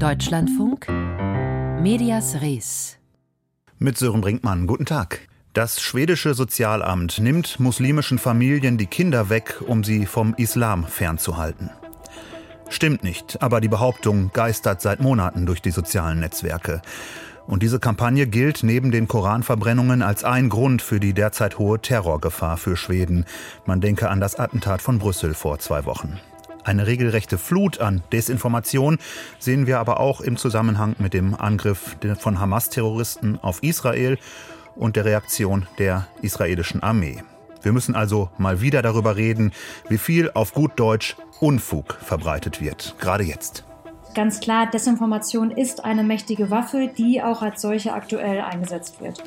Deutschlandfunk Medias Res. Mit Sören Brinkmann, guten Tag. Das schwedische Sozialamt nimmt muslimischen Familien die Kinder weg, um sie vom Islam fernzuhalten. Stimmt nicht, aber die Behauptung geistert seit Monaten durch die sozialen Netzwerke. Und diese Kampagne gilt neben den Koranverbrennungen als ein Grund für die derzeit hohe Terrorgefahr für Schweden. Man denke an das Attentat von Brüssel vor zwei Wochen. Eine regelrechte Flut an Desinformation sehen wir aber auch im Zusammenhang mit dem Angriff von Hamas-Terroristen auf Israel und der Reaktion der israelischen Armee. Wir müssen also mal wieder darüber reden, wie viel auf gut Deutsch Unfug verbreitet wird, gerade jetzt. Ganz klar, Desinformation ist eine mächtige Waffe, die auch als solche aktuell eingesetzt wird.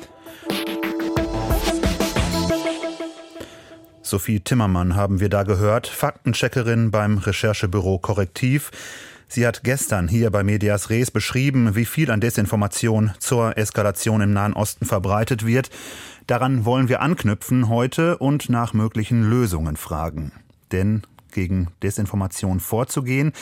Sophie Timmermann haben wir da gehört, Faktencheckerin beim Recherchebüro Korrektiv. Sie hat gestern hier bei Medias Res beschrieben, wie viel an Desinformation zur Eskalation im Nahen Osten verbreitet wird. Daran wollen wir anknüpfen heute und nach möglichen Lösungen fragen. Denn gegen Desinformation vorzugehen,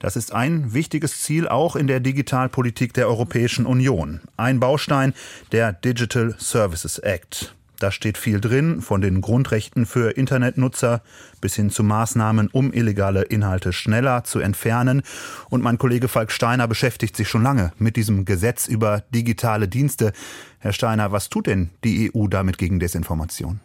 das ist ein wichtiges Ziel auch in der Digitalpolitik der Europäischen Union. Ein Baustein der Digital Services Act. Da steht viel drin, von den Grundrechten für Internetnutzer bis hin zu Maßnahmen, um illegale Inhalte schneller zu entfernen. Und mein Kollege Falk Steiner beschäftigt sich schon lange mit diesem Gesetz über digitale Dienste. Herr Steiner, was tut denn die EU damit gegen Desinformation?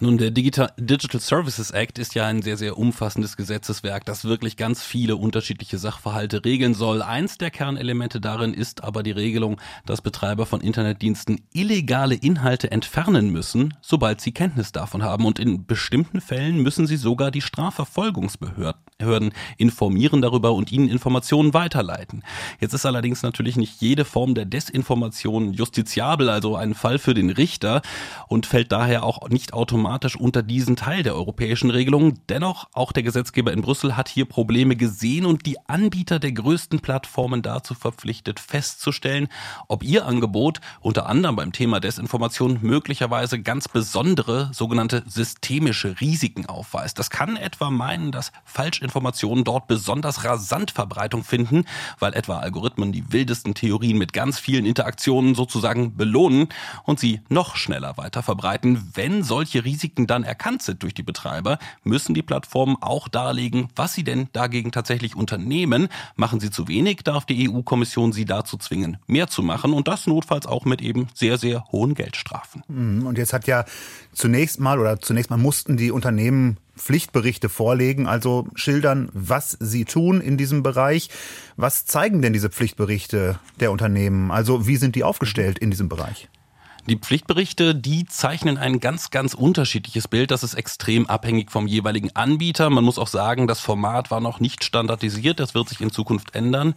Nun, der Digital, Services Act ist ja ein sehr, sehr umfassendes Gesetzeswerk, das wirklich ganz viele unterschiedliche Sachverhalte regeln soll. Eins der Kernelemente darin ist aber die Regelung, dass Betreiber von Internetdiensten illegale Inhalte entfernen müssen, sobald sie Kenntnis davon haben. Und in bestimmten Fällen müssen sie sogar die Strafverfolgungsbehörden informieren darüber und ihnen Informationen weiterleiten. Jetzt ist allerdings natürlich nicht jede Form der Desinformation justiziabel, also ein Fall für den Richter und fällt daher auch nicht automatisch automatisch unter diesen Teil der europäischen Regelung. Dennoch, auch der Gesetzgeber in Brüssel hat hier Probleme gesehen und die Anbieter der größten Plattformen dazu verpflichtet, festzustellen, ob ihr Angebot unter anderem beim Thema Desinformation möglicherweise ganz besondere sogenannte systemische Risiken aufweist. Das kann etwa meinen, dass Falschinformationen dort besonders rasant Verbreitung finden, weil etwa Algorithmen die wildesten Theorien mit ganz vielen Interaktionen sozusagen belohnen und sie noch schneller weiter verbreiten, wenn solche Risiken Risiken dann erkannt sind durch die Betreiber, müssen die Plattformen auch darlegen, was sie denn dagegen tatsächlich unternehmen. Machen sie zu wenig, darf die EU-Kommission sie dazu zwingen, mehr zu machen und das notfalls auch mit eben sehr, sehr hohen Geldstrafen. Mhm. Und jetzt hat ja zunächst mal oder zunächst mal mussten die Unternehmen Pflichtberichte vorlegen, also schildern, was sie tun in diesem Bereich. Was zeigen denn diese Pflichtberichte der Unternehmen? Also wie sind die aufgestellt in diesem Bereich? Die Pflichtberichte, die zeichnen ein ganz, ganz unterschiedliches Bild. Das ist extrem abhängig vom jeweiligen Anbieter. Man muss auch sagen, das Format war noch nicht standardisiert. Das wird sich in Zukunft ändern.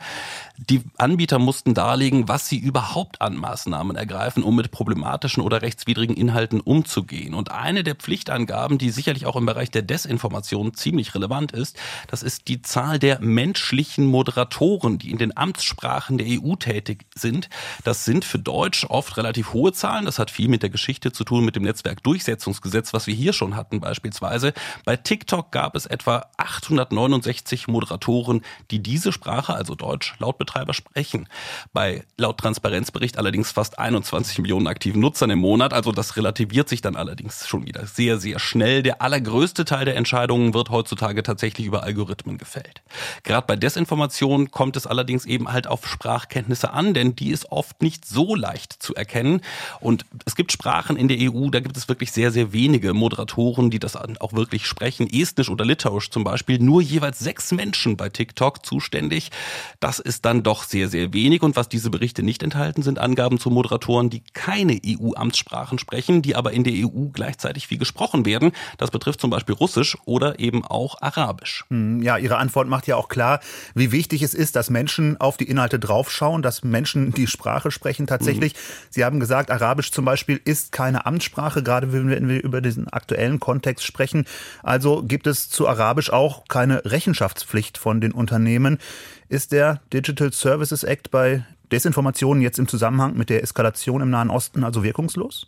Die Anbieter mussten darlegen, was sie überhaupt an Maßnahmen ergreifen, um mit problematischen oder rechtswidrigen Inhalten umzugehen. Und eine der Pflichtangaben, die sicherlich auch im Bereich der Desinformation ziemlich relevant ist, das ist die Zahl der menschlichen Moderatoren, die in den Amtssprachen der EU tätig sind. Das sind für Deutsch oft relativ hohe Zahlen. Zahlen. Das hat viel mit der Geschichte zu tun, mit dem Netzwerkdurchsetzungsgesetz, was wir hier schon hatten beispielsweise. Bei TikTok gab es etwa 869 Moderatoren, die diese Sprache, also Deutsch, laut Betreiber sprechen. Bei laut Transparenzbericht allerdings fast 21 Millionen aktiven Nutzern im Monat. Also das relativiert sich dann allerdings schon wieder sehr, sehr schnell. Der allergrößte Teil der Entscheidungen wird heutzutage tatsächlich über Algorithmen gefällt. Gerade bei Desinformation kommt es allerdings eben halt auf Sprachkenntnisse an, denn die ist oft nicht so leicht zu erkennen. Und und es gibt Sprachen in der EU, da gibt es wirklich sehr, sehr wenige Moderatoren, die das auch wirklich sprechen. Estnisch oder Litauisch zum Beispiel, nur jeweils sechs Menschen bei TikTok zuständig. Das ist dann doch sehr, sehr wenig. Und was diese Berichte nicht enthalten, sind Angaben zu Moderatoren, die keine EU-Amtssprachen sprechen, die aber in der EU gleichzeitig viel gesprochen werden. Das betrifft zum Beispiel Russisch oder eben auch Arabisch. Hm, ja, Ihre Antwort macht ja auch klar, wie wichtig es ist, dass Menschen auf die Inhalte draufschauen, dass Menschen die Sprache sprechen tatsächlich. Mhm. Sie haben gesagt, Arabisch Arabisch zum Beispiel ist keine Amtssprache, gerade wenn wir über diesen aktuellen Kontext sprechen. Also gibt es zu Arabisch auch keine Rechenschaftspflicht von den Unternehmen. Ist der Digital Services Act bei Desinformationen jetzt im Zusammenhang mit der Eskalation im Nahen Osten also wirkungslos?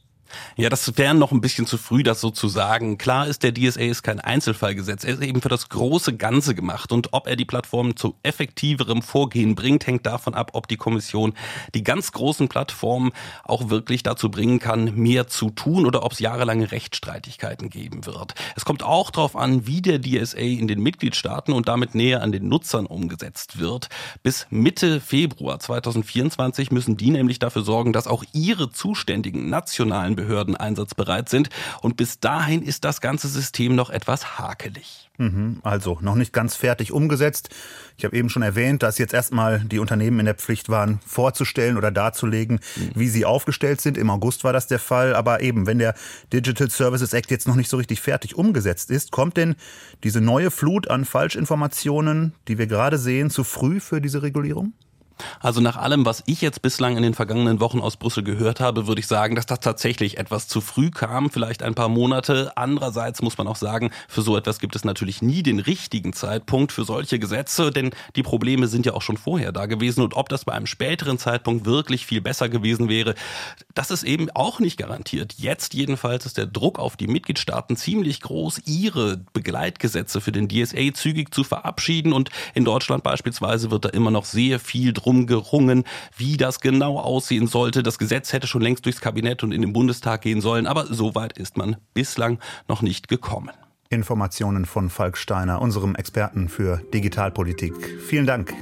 Ja, das wäre noch ein bisschen zu früh, das so zu sagen. Klar ist, der DSA ist kein Einzelfallgesetz. Er ist eben für das große Ganze gemacht. Und ob er die Plattformen zu effektiverem Vorgehen bringt, hängt davon ab, ob die Kommission die ganz großen Plattformen auch wirklich dazu bringen kann, mehr zu tun oder ob es jahrelange Rechtsstreitigkeiten geben wird. Es kommt auch darauf an, wie der DSA in den Mitgliedstaaten und damit näher an den Nutzern umgesetzt wird. Bis Mitte Februar 2024 müssen die nämlich dafür sorgen, dass auch ihre zuständigen nationalen Behörden einsatzbereit sind. Und bis dahin ist das ganze System noch etwas hakelig. Mhm, also noch nicht ganz fertig umgesetzt. Ich habe eben schon erwähnt, dass jetzt erstmal die Unternehmen in der Pflicht waren, vorzustellen oder darzulegen, mhm. wie sie aufgestellt sind. Im August war das der Fall. Aber eben, wenn der Digital Services Act jetzt noch nicht so richtig fertig umgesetzt ist, kommt denn diese neue Flut an Falschinformationen, die wir gerade sehen, zu früh für diese Regulierung? Also nach allem, was ich jetzt bislang in den vergangenen Wochen aus Brüssel gehört habe, würde ich sagen, dass das tatsächlich etwas zu früh kam, vielleicht ein paar Monate. Andererseits muss man auch sagen, für so etwas gibt es natürlich nie den richtigen Zeitpunkt für solche Gesetze, denn die Probleme sind ja auch schon vorher da gewesen und ob das bei einem späteren Zeitpunkt wirklich viel besser gewesen wäre, das ist eben auch nicht garantiert. Jetzt jedenfalls ist der Druck auf die Mitgliedstaaten ziemlich groß, ihre Begleitgesetze für den DSA zügig zu verabschieden und in Deutschland beispielsweise wird da immer noch sehr viel drum gerungen, wie das genau aussehen sollte. Das Gesetz hätte schon längst durchs Kabinett und in den Bundestag gehen sollen, aber so weit ist man bislang noch nicht gekommen. Informationen von Falk Steiner, unserem Experten für Digitalpolitik. Vielen Dank.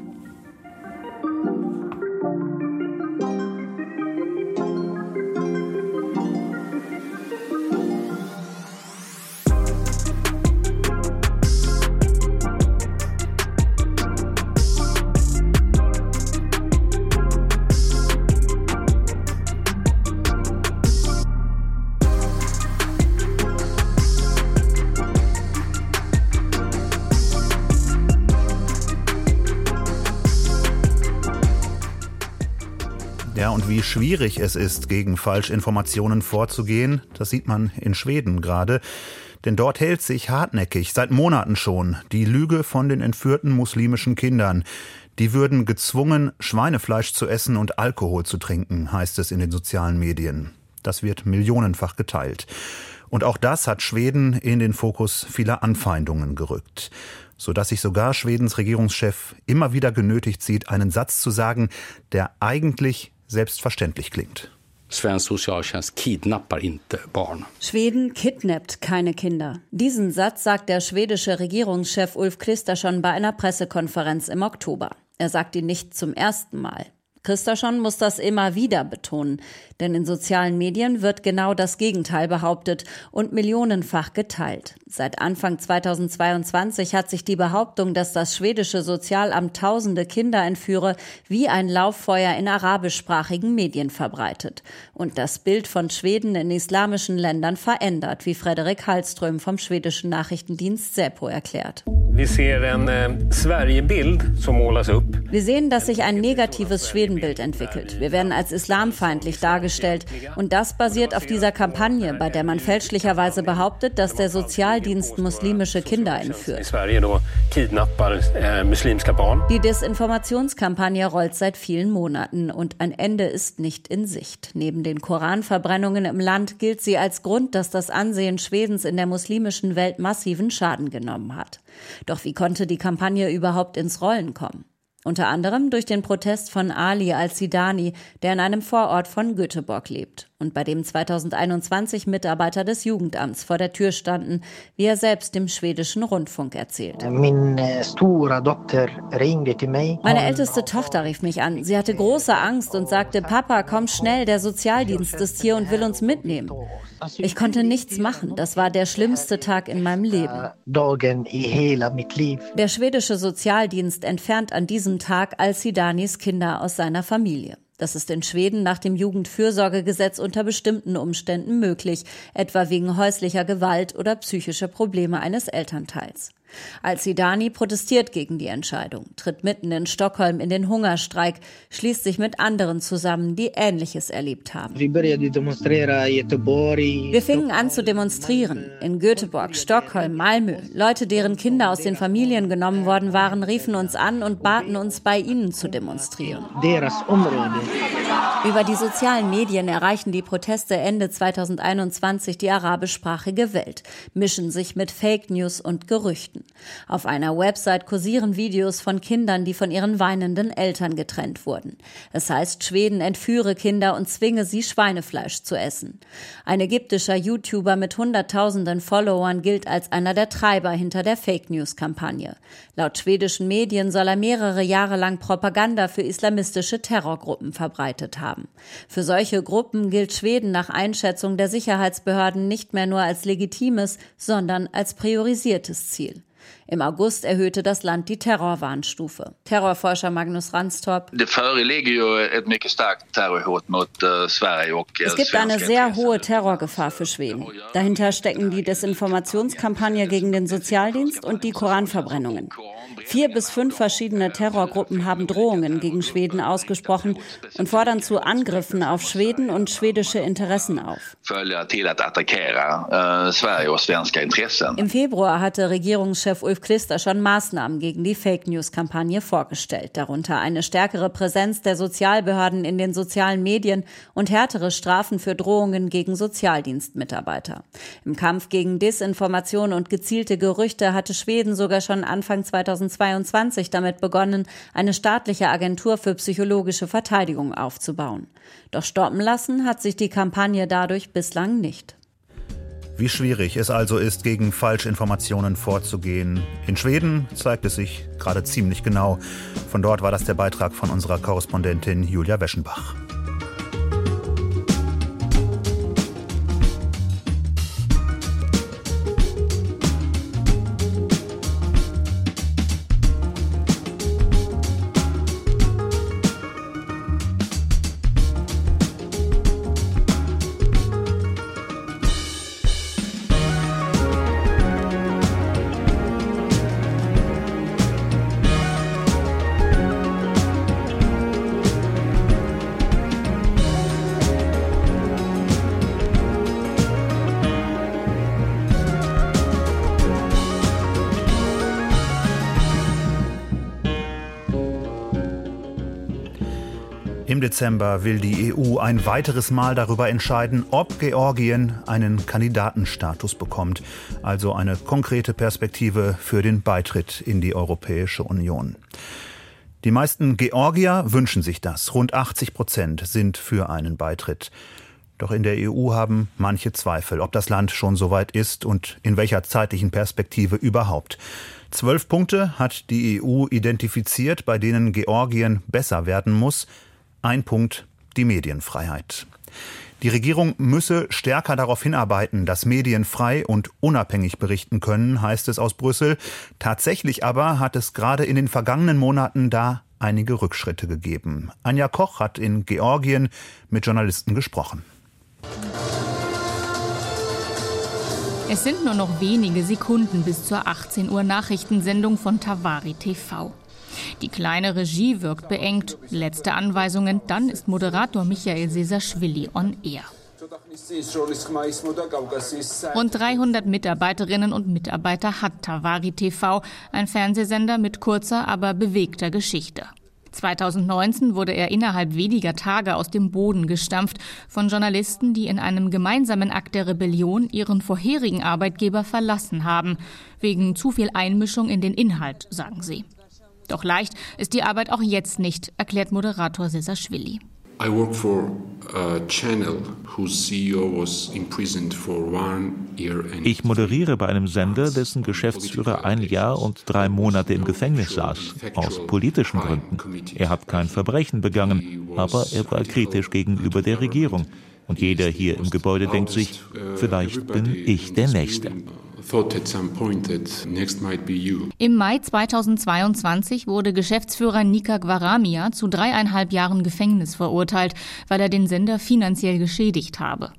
Schwierig es ist, gegen Falschinformationen vorzugehen, das sieht man in Schweden gerade. Denn dort hält sich hartnäckig, seit Monaten schon, die Lüge von den entführten muslimischen Kindern. Die würden gezwungen, Schweinefleisch zu essen und Alkohol zu trinken, heißt es in den sozialen Medien. Das wird millionenfach geteilt. Und auch das hat Schweden in den Fokus vieler Anfeindungen gerückt sodass sich sogar Schwedens Regierungschef immer wieder genötigt sieht, einen Satz zu sagen, der eigentlich selbstverständlich klingt. Schweden kidnappt keine Kinder. Diesen Satz sagt der schwedische Regierungschef Ulf Kristersson bei einer Pressekonferenz im Oktober. Er sagt ihn nicht zum ersten Mal. Christaschon muss das immer wieder betonen, denn in sozialen Medien wird genau das Gegenteil behauptet und millionenfach geteilt. Seit Anfang 2022 hat sich die Behauptung, dass das schwedische Sozialamt tausende Kinder entführe, wie ein Lauffeuer in arabischsprachigen Medien verbreitet und das Bild von Schweden in islamischen Ländern verändert, wie Frederik Hallström vom schwedischen Nachrichtendienst Säpo erklärt. Wir sehen, dass sich ein negatives Schweden Schwedenbild entwickelt. Wir werden als islamfeindlich dargestellt. Und das basiert auf dieser Kampagne, bei der man fälschlicherweise behauptet, dass der Sozialdienst muslimische Kinder entführt. Die Desinformationskampagne rollt seit vielen Monaten und ein Ende ist nicht in Sicht. Neben den Koranverbrennungen im Land gilt sie als Grund, dass das Ansehen Schwedens in der muslimischen Welt massiven Schaden genommen hat. Doch wie konnte die Kampagne überhaupt ins Rollen kommen? Unter anderem durch den Protest von Ali al-Sidani, der in einem Vorort von Göteborg lebt und bei dem 2021 Mitarbeiter des Jugendamts vor der Tür standen, wie er selbst dem schwedischen Rundfunk erzählt. Meine älteste Tochter rief mich an. Sie hatte große Angst und sagte, Papa, komm schnell, der Sozialdienst ist hier und will uns mitnehmen. Ich konnte nichts machen. Das war der schlimmste Tag in meinem Leben. Der schwedische Sozialdienst entfernt an diesem Tag Al-Sidanis Kinder aus seiner Familie. Das ist in Schweden nach dem Jugendfürsorgegesetz unter bestimmten Umständen möglich, etwa wegen häuslicher Gewalt oder psychischer Probleme eines Elternteils. Al-Sidani protestiert gegen die Entscheidung, tritt mitten in Stockholm in den Hungerstreik, schließt sich mit anderen zusammen, die Ähnliches erlebt haben. Wir fingen an zu demonstrieren. In Göteborg, Stockholm, Malmö. Leute, deren Kinder aus den Familien genommen worden waren, riefen uns an und baten uns, bei ihnen zu demonstrieren. Über die sozialen Medien erreichen die Proteste Ende 2021 die arabischsprachige Welt, mischen sich mit Fake News und Gerüchten. Auf einer Website kursieren Videos von Kindern, die von ihren weinenden Eltern getrennt wurden. Es heißt, Schweden entführe Kinder und zwinge sie, Schweinefleisch zu essen. Ein ägyptischer YouTuber mit Hunderttausenden Followern gilt als einer der Treiber hinter der Fake News-Kampagne. Laut schwedischen Medien soll er mehrere Jahre lang Propaganda für islamistische Terrorgruppen verbreitet haben haben. Für solche Gruppen gilt Schweden nach Einschätzung der Sicherheitsbehörden nicht mehr nur als legitimes, sondern als priorisiertes Ziel. Im August erhöhte das Land die Terrorwarnstufe. Terrorforscher Magnus Ranstorp. Eh, es gibt eine sehr hohe Terrorgefahr für Schweden. Dahinter stecken die Desinformationskampagne gegen den Sozialdienst und die Koranverbrennungen. Vier bis fünf verschiedene Terrorgruppen haben Drohungen gegen Schweden ausgesprochen und fordern zu Angriffen auf Schweden und schwedische Interessen auf. Eh, Im Februar hatte Regierungschef Ulf Klister schon Maßnahmen gegen die Fake News-Kampagne vorgestellt, darunter eine stärkere Präsenz der Sozialbehörden in den sozialen Medien und härtere Strafen für Drohungen gegen Sozialdienstmitarbeiter. Im Kampf gegen Desinformation und gezielte Gerüchte hatte Schweden sogar schon Anfang 2022 damit begonnen, eine staatliche Agentur für psychologische Verteidigung aufzubauen. Doch stoppen lassen hat sich die Kampagne dadurch bislang nicht. Wie schwierig es also ist, gegen Falschinformationen vorzugehen. In Schweden zeigt es sich gerade ziemlich genau. Von dort war das der Beitrag von unserer Korrespondentin Julia Weschenbach. Dezember will die EU ein weiteres Mal darüber entscheiden, ob Georgien einen Kandidatenstatus bekommt, also eine konkrete Perspektive für den Beitritt in die Europäische Union. Die meisten Georgier wünschen sich das. Rund 80 Prozent sind für einen Beitritt. Doch in der EU haben manche Zweifel, ob das Land schon so weit ist und in welcher zeitlichen Perspektive überhaupt. Zwölf Punkte hat die EU identifiziert, bei denen Georgien besser werden muss. Ein Punkt, die Medienfreiheit. Die Regierung müsse stärker darauf hinarbeiten, dass Medien frei und unabhängig berichten können, heißt es aus Brüssel. Tatsächlich aber hat es gerade in den vergangenen Monaten da einige Rückschritte gegeben. Anja Koch hat in Georgien mit Journalisten gesprochen. Es sind nur noch wenige Sekunden bis zur 18 Uhr Nachrichtensendung von Tavari TV. Die kleine Regie wirkt beengt. Letzte Anweisungen, dann ist Moderator Michael Sesaschwili on air. Rund 300 Mitarbeiterinnen und Mitarbeiter hat Tavari TV, ein Fernsehsender mit kurzer, aber bewegter Geschichte. 2019 wurde er innerhalb weniger Tage aus dem Boden gestampft von Journalisten, die in einem gemeinsamen Akt der Rebellion ihren vorherigen Arbeitgeber verlassen haben, wegen zu viel Einmischung in den Inhalt, sagen sie. Doch leicht ist die Arbeit auch jetzt nicht, erklärt Moderator Sesaschwili. E ich moderiere bei einem Sender, dessen Geschäftsführer ein Jahr und drei Monate im Gefängnis saß, aus politischen Gründen. Er hat kein Verbrechen begangen, aber er war kritisch gegenüber der Regierung. Und jeder hier im Gebäude denkt sich, vielleicht bin ich der Nächste. Im Mai 2022 wurde Geschäftsführer Nika Gwaramia zu dreieinhalb Jahren Gefängnis verurteilt, weil er den Sender finanziell geschädigt habe.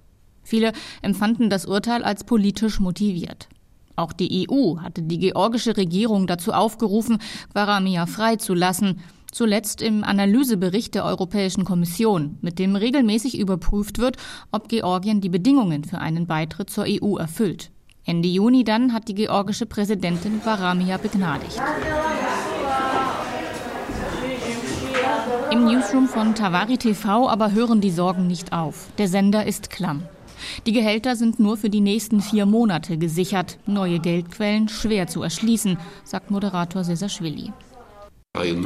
Viele empfanden das Urteil als politisch motiviert. Auch die EU hatte die georgische Regierung dazu aufgerufen, Gwaramia freizulassen. Zuletzt im Analysebericht der Europäischen Kommission, mit dem regelmäßig überprüft wird, ob Georgien die Bedingungen für einen Beitritt zur EU erfüllt. Ende Juni dann hat die georgische Präsidentin Varamia begnadigt. Im Newsroom von Tavari TV aber hören die Sorgen nicht auf. Der Sender ist klamm. Die Gehälter sind nur für die nächsten vier Monate gesichert. Neue Geldquellen schwer zu erschließen, sagt Moderator Sesashvili. E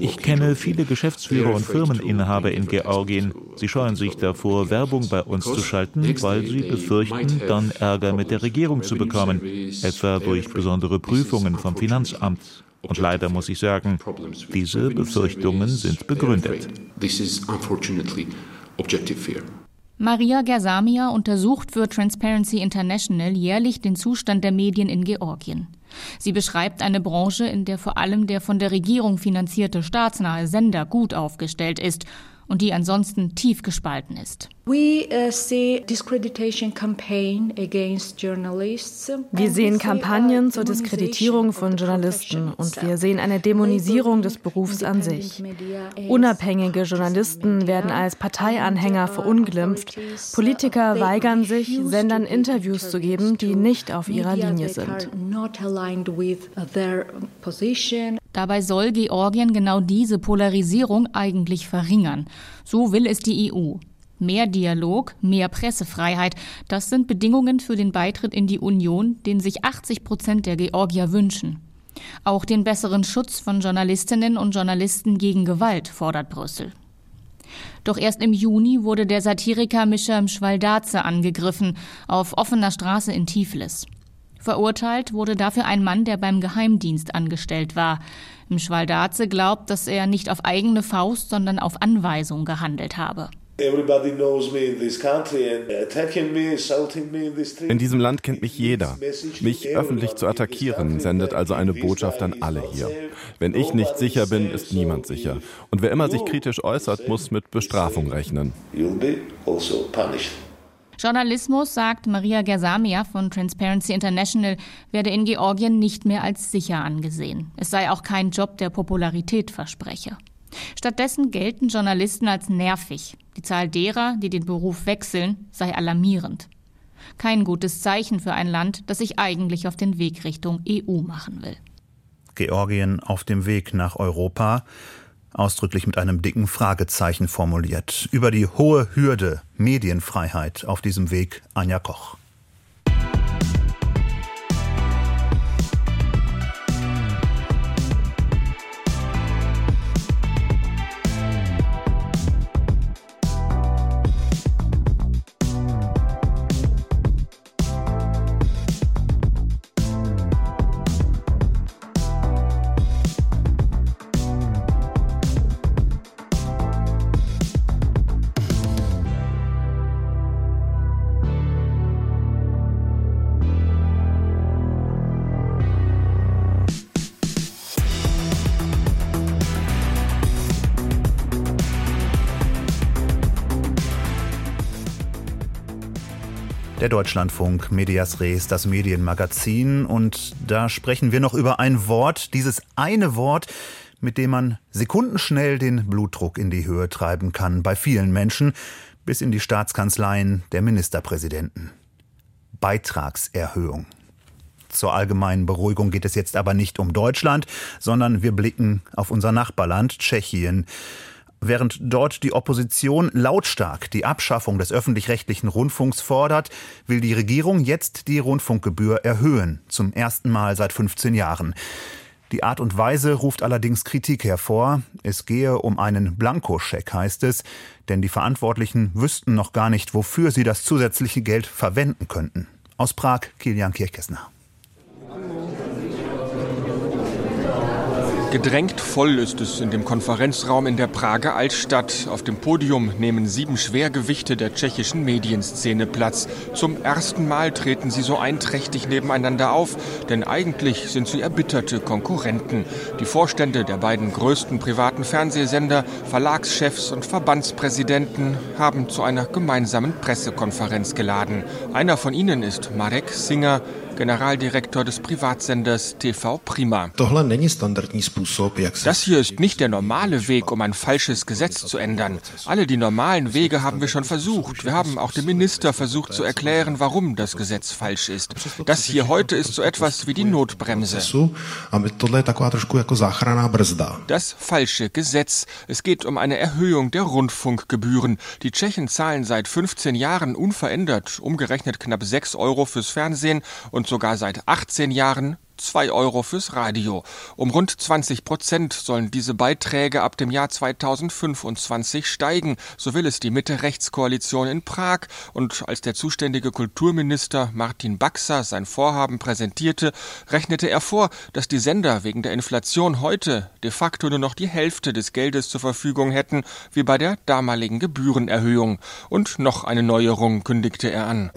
ich kenne viele Geschäftsführer und Firmeninhaber in Georgien. Sie scheuen sich davor, Werbung bei uns zu schalten, weil sie befürchten, dann Ärger mit der Regierung zu bekommen, etwa durch besondere Prüfungen vom Finanzamt. Und leider muss ich sagen, diese Befürchtungen sind begründet. Maria Gersamia untersucht für Transparency International jährlich den Zustand der Medien in Georgien. Sie beschreibt eine Branche, in der vor allem der von der Regierung finanzierte staatsnahe Sender gut aufgestellt ist und die ansonsten tief gespalten ist. Uh, Wir sehen Kampagnen zur Diskreditierung von Journalisten und wir sehen eine Dämonisierung des Berufs an sich. Unabhängige Journalisten werden als Parteianhänger verunglimpft. Politiker weigern sich, Sendern Interviews zu geben, die nicht auf ihrer Linie sind. Dabei soll Georgien genau diese Polarisierung eigentlich verringern. So will es die EU. Mehr Dialog, mehr Pressefreiheit, das sind Bedingungen für den Beitritt in die Union, den sich 80 Prozent der Georgier wünschen. Auch den besseren Schutz von Journalistinnen und Journalisten gegen Gewalt fordert Brüssel. Doch erst im Juni wurde der Satiriker Mischa Schwaldaze angegriffen, auf offener Straße in Tiflis. Verurteilt wurde dafür ein Mann, der beim Geheimdienst angestellt war. Mschwaldaze glaubt, dass er nicht auf eigene Faust, sondern auf Anweisung gehandelt habe. In diesem Land kennt mich jeder. Mich öffentlich zu attackieren, sendet also eine Botschaft an alle hier. Wenn ich nicht sicher bin, ist niemand sicher. Und wer immer sich kritisch äußert, muss mit Bestrafung rechnen. Journalismus, sagt Maria Gersamia von Transparency International, werde in Georgien nicht mehr als sicher angesehen. Es sei auch kein Job, der Popularität verspreche. Stattdessen gelten Journalisten als nervig. Die Zahl derer, die den Beruf wechseln, sei alarmierend. Kein gutes Zeichen für ein Land, das sich eigentlich auf den Weg Richtung EU machen will. Georgien auf dem Weg nach Europa ausdrücklich mit einem dicken Fragezeichen formuliert. Über die hohe Hürde Medienfreiheit auf diesem Weg Anja Koch. Der Deutschlandfunk, Medias Res, das Medienmagazin. Und da sprechen wir noch über ein Wort, dieses eine Wort, mit dem man sekundenschnell den Blutdruck in die Höhe treiben kann, bei vielen Menschen, bis in die Staatskanzleien der Ministerpräsidenten. Beitragserhöhung. Zur allgemeinen Beruhigung geht es jetzt aber nicht um Deutschland, sondern wir blicken auf unser Nachbarland Tschechien. Während dort die Opposition lautstark die Abschaffung des öffentlich-rechtlichen Rundfunks fordert, will die Regierung jetzt die Rundfunkgebühr erhöhen, zum ersten Mal seit 15 Jahren. Die Art und Weise ruft allerdings Kritik hervor. Es gehe um einen Blankoscheck, heißt es, denn die Verantwortlichen wüssten noch gar nicht, wofür sie das zusätzliche Geld verwenden könnten. Aus Prag, Kilian Kirchesner. Gedrängt voll ist es in dem Konferenzraum in der Prager Altstadt. Auf dem Podium nehmen sieben Schwergewichte der tschechischen Medienszene Platz. Zum ersten Mal treten sie so einträchtig nebeneinander auf, denn eigentlich sind sie erbitterte Konkurrenten. Die Vorstände der beiden größten privaten Fernsehsender, Verlagschefs und Verbandspräsidenten haben zu einer gemeinsamen Pressekonferenz geladen. Einer von ihnen ist Marek Singer, Generaldirektor des Privatsenders TV Prima. Das hier ist nicht der normale Weg, um ein falsches Gesetz zu ändern. Alle die normalen Wege haben wir schon versucht. Wir haben auch dem Minister versucht zu erklären, warum das Gesetz falsch ist. Das hier heute ist so etwas wie die Notbremse. Das falsche Gesetz. Es geht um eine Erhöhung der Rundfunkgebühren. Die Tschechen zahlen seit 15 Jahren unverändert, umgerechnet knapp 6 Euro fürs Fernsehen und sogar seit 18 Jahren 2 Euro fürs Radio. Um rund 20 Prozent sollen diese Beiträge ab dem Jahr 2025 steigen, so will es die Mitte-Rechts-Koalition in Prag. Und als der zuständige Kulturminister Martin Baxer sein Vorhaben präsentierte, rechnete er vor, dass die Sender wegen der Inflation heute de facto nur noch die Hälfte des Geldes zur Verfügung hätten, wie bei der damaligen Gebührenerhöhung. Und noch eine Neuerung kündigte er an.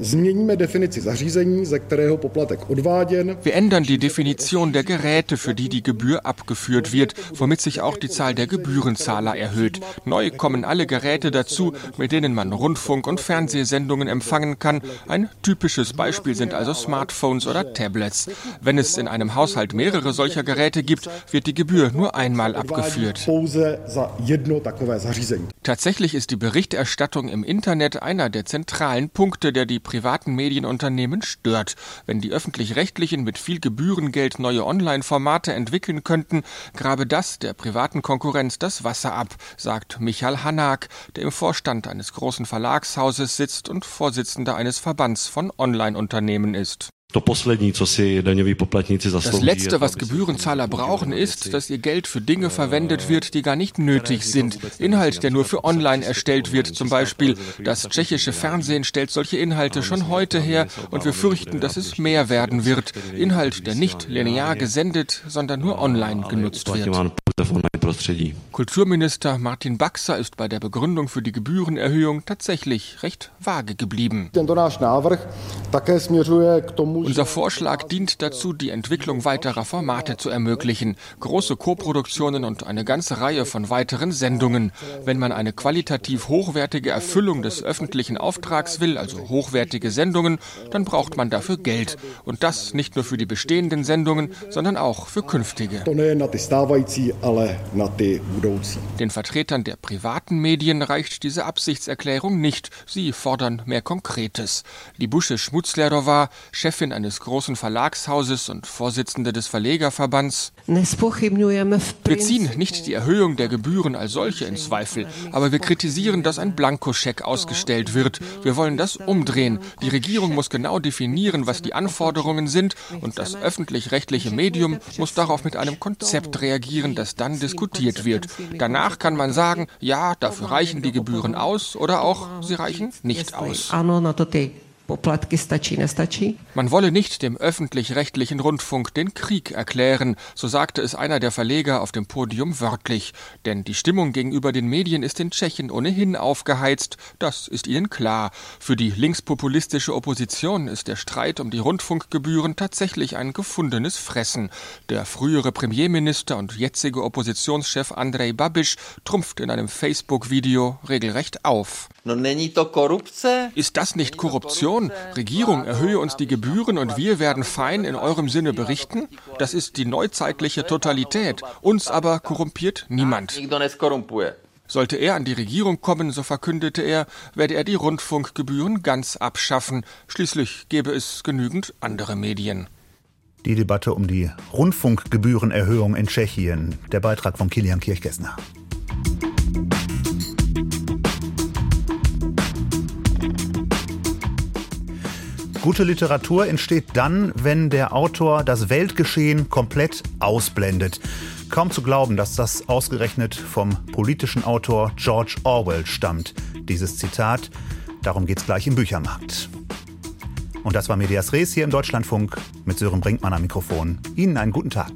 Wir ändern die Definition der Geräte, für die die Gebühr abgeführt wird, womit sich auch die Zahl der Gebührenzahler erhöht. Neu kommen alle Geräte dazu, mit denen man Rundfunk- und Fernsehsendungen empfangen kann. Ein typisches Beispiel sind also Smartphones oder Tablets. Wenn es in einem Haushalt mehrere solcher Geräte gibt, wird die Gebühr nur einmal abgeführt. Tatsächlich ist die Berichterstattung im Internet einer der zentralen Punkte, der die privaten Medienunternehmen stört. Wenn die öffentlich-rechtlichen mit viel Gebühren Gebührengeld neue Online-Formate entwickeln könnten, grabe das der privaten Konkurrenz das Wasser ab, sagt Michael Hanak, der im Vorstand eines großen Verlagshauses sitzt und Vorsitzender eines Verbands von Online-Unternehmen ist. Das Letzte, was Gebührenzahler brauchen, ist, dass ihr Geld für Dinge verwendet wird, die gar nicht nötig sind. Inhalt, der nur für online erstellt wird, zum Beispiel. Das tschechische Fernsehen stellt solche Inhalte schon heute her und wir fürchten, dass es mehr werden wird. Inhalt, der nicht linear gesendet, sondern nur online genutzt wird. Kulturminister Martin Baxer ist bei der Begründung für die Gebührenerhöhung tatsächlich recht vage geblieben. Unser Vorschlag dient dazu, die Entwicklung weiterer Formate zu ermöglichen, große Koproduktionen und eine ganze Reihe von weiteren Sendungen. Wenn man eine qualitativ hochwertige Erfüllung des öffentlichen Auftrags will, also hochwertige Sendungen, dann braucht man dafür Geld. Und das nicht nur für die bestehenden Sendungen, sondern auch für künftige. Den Vertretern der privaten Medien reicht diese Absichtserklärung nicht. Sie fordern mehr Konkretes. Libusche Schmutzlerova, Chefin eines großen Verlagshauses und Vorsitzende des Verlegerverbands. Wir ziehen nicht die Erhöhung der Gebühren als solche in Zweifel, aber wir kritisieren, dass ein Blankoscheck ausgestellt wird. Wir wollen das umdrehen. Die Regierung muss genau definieren, was die Anforderungen sind und das öffentlich-rechtliche Medium muss darauf mit einem Konzept reagieren, das dann diskutiert wird. Danach kann man sagen, ja, dafür reichen die Gebühren aus oder auch, sie reichen nicht aus. Man wolle nicht dem öffentlich-rechtlichen Rundfunk den Krieg erklären, so sagte es einer der Verleger auf dem Podium wörtlich. Denn die Stimmung gegenüber den Medien ist in Tschechien ohnehin aufgeheizt, das ist ihnen klar. Für die linkspopulistische Opposition ist der Streit um die Rundfunkgebühren tatsächlich ein gefundenes Fressen. Der frühere Premierminister und jetzige Oppositionschef Andrej Babiš trumpft in einem Facebook-Video regelrecht auf. Ist das nicht Korruption? Regierung, erhöhe uns die Gebühren und wir werden fein in eurem Sinne berichten? Das ist die neuzeitliche Totalität. Uns aber korrumpiert niemand. Sollte er an die Regierung kommen, so verkündete er, werde er die Rundfunkgebühren ganz abschaffen. Schließlich gäbe es genügend andere Medien. Die Debatte um die Rundfunkgebührenerhöhung in Tschechien. Der Beitrag von Kilian Kirchgessner. Gute Literatur entsteht dann, wenn der Autor das Weltgeschehen komplett ausblendet. Kaum zu glauben, dass das ausgerechnet vom politischen Autor George Orwell stammt. Dieses Zitat, darum geht's gleich im Büchermarkt. Und das war Medias Res hier im Deutschlandfunk mit Sören Brinkmann am Mikrofon. Ihnen einen guten Tag.